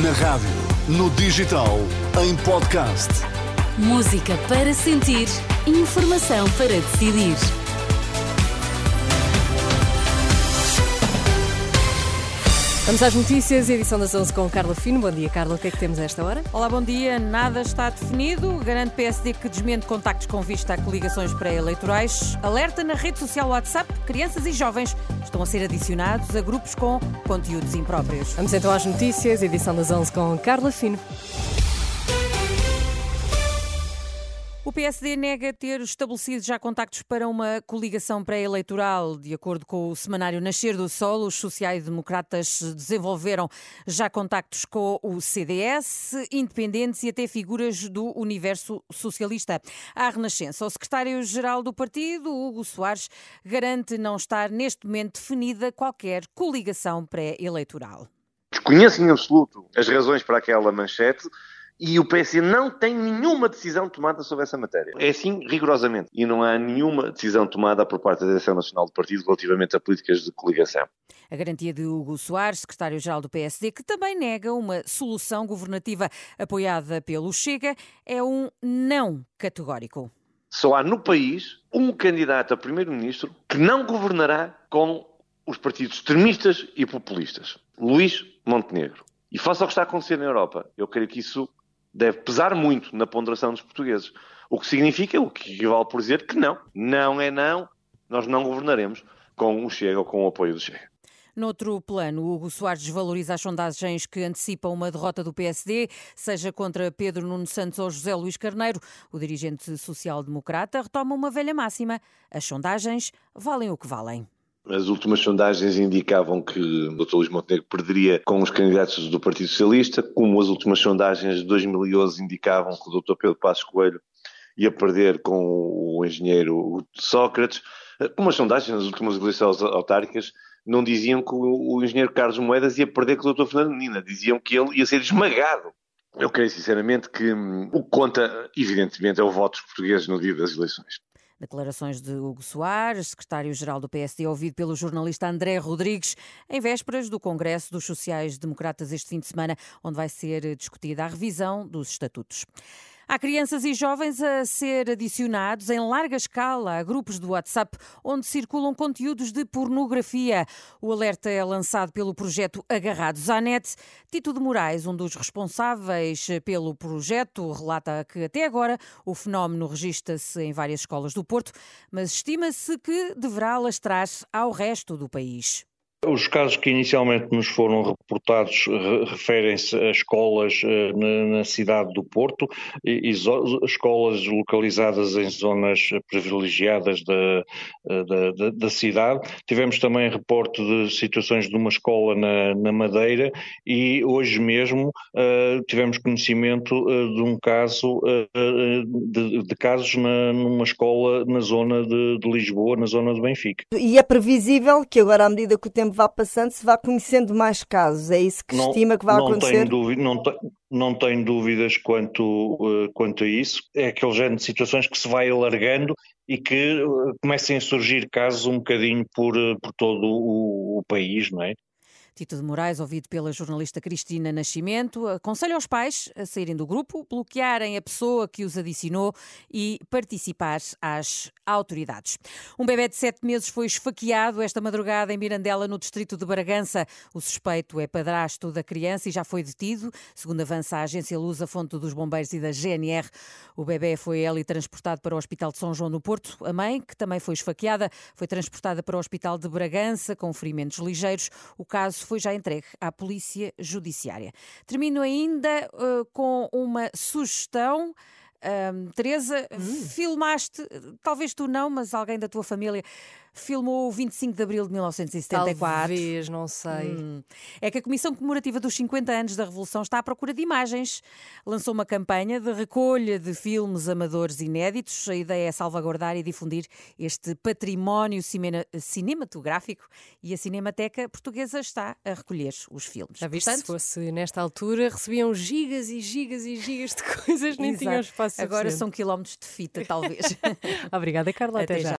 Na rádio, no digital, em podcast. Música para sentir, informação para decidir. Vamos às notícias, edição das 11 com Carla Fino. Bom dia, Carla. O que é que temos a esta hora? Olá, bom dia. Nada está definido. Garante PSD que desmente contactos com vista a coligações pré-eleitorais. Alerta na rede social WhatsApp. Crianças e jovens estão a ser adicionados a grupos com conteúdos impróprios. Vamos então às notícias, edição das 11 com Carla Fino. O PSD nega ter estabelecido já contactos para uma coligação pré-eleitoral. De acordo com o semanário Nascer do Sol, os sociais-democratas desenvolveram já contactos com o CDS, independentes e até figuras do universo socialista. À Renascença, o secretário-geral do partido, Hugo Soares, garante não estar neste momento definida qualquer coligação pré-eleitoral. Desconheço em absoluto as razões para aquela manchete e o PS não tem nenhuma decisão tomada sobre essa matéria. É assim, rigorosamente. E não há nenhuma decisão tomada por parte da Direção Nacional do Partido relativamente a políticas de coligação. A garantia de Hugo Soares, secretário-geral do PSD, que também nega uma solução governativa apoiada pelo Chega, é um não categórico. Só há no país um candidato a primeiro-ministro que não governará com os partidos extremistas e populistas. Luís Montenegro. E face ao que está a acontecer na Europa, eu creio que isso deve pesar muito na ponderação dos portugueses. O que significa, o que equivale por dizer que não, não é não, nós não governaremos com o Chega ou com o apoio do Chega. Noutro plano, Hugo Soares desvaloriza as sondagens que antecipam uma derrota do PSD, seja contra Pedro Nuno Santos ou José Luís Carneiro. O dirigente social-democrata retoma uma velha máxima: as sondagens valem o que valem. As últimas sondagens indicavam que o Dr. Luís Montenegro perderia com os candidatos do Partido Socialista, como as últimas sondagens de 2011 indicavam que o Dr. Pedro Passos Coelho ia perder com o engenheiro Sócrates. Como as sondagens nas últimas eleições autárquicas não diziam que o engenheiro Carlos Moedas ia perder com o Dr. Fernando Menina, diziam que ele ia ser esmagado. Eu creio sinceramente que hum, o que conta, evidentemente, é o voto dos portugueses no dia das eleições. Declarações de Hugo Soares, secretário-geral do PSD, ouvido pelo jornalista André Rodrigues, em vésperas do Congresso dos Sociais-Democratas este fim de semana, onde vai ser discutida a revisão dos estatutos. Há crianças e jovens a ser adicionados em larga escala a grupos do WhatsApp onde circulam conteúdos de pornografia. O alerta é lançado pelo projeto Agarrados à Net. Tito de Moraes, um dos responsáveis pelo projeto, relata que até agora o fenómeno registra-se em várias escolas do Porto, mas estima-se que deverá alastrar ao resto do país. Os casos que inicialmente nos foram reportados referem-se a escolas uh, na, cidade do Porto, e, escolas localizadas em zonas privilegiadas da, eh, da, da, da, cidade. Tivemos também reporte de situações de uma escola na, na Madeira e hoje mesmo uh, tivemos conhecimento uh, de um caso, de, de, casos na, numa escola na zona de, de Lisboa, na zona de Benfica. E é previsível que agora, à medida que o tempo vá passando, se vá conhecendo mais casos. É isso que não, estima que vai não acontecer? Tenho dúvida, não, te, não tenho dúvidas quanto, uh, quanto a isso. É aquele género de situações que se vai alargando e que uh, comecem a surgir casos um bocadinho por, uh, por todo o, o país, não é? Tito de Moraes, ouvido pela jornalista Cristina Nascimento, aconselha os pais a saírem do grupo, bloquearem a pessoa que os adicionou e participar às autoridades. Um bebê de sete meses foi esfaqueado esta madrugada em Mirandela, no distrito de Bragança. O suspeito é padrasto da criança e já foi detido. Segundo avança a agência Luz, a fonte dos bombeiros e da GNR, o bebê foi ali transportado para o Hospital de São João no Porto. A mãe, que também foi esfaqueada, foi transportada para o Hospital de Bragança com ferimentos ligeiros. O caso foi já entregue à Polícia Judiciária. Termino ainda uh, com uma sugestão. Um, Teresa, hum. filmaste, talvez tu não, mas alguém da tua família filmou o 25 de abril de 1974. Talvez, não sei. Hum. É que a Comissão Comemorativa dos 50 anos da Revolução está à procura de imagens. Lançou uma campanha de recolha de filmes amadores inéditos. A ideia é salvaguardar e difundir este património cinematográfico e a Cinemateca Portuguesa está a recolher os filmes. Já viste, Portanto, se fosse nesta altura, recebiam gigas e gigas e gigas de coisas, nem tinham espaço Agora são quilómetros de fita, talvez. Obrigada, Carla. Até, até já. já.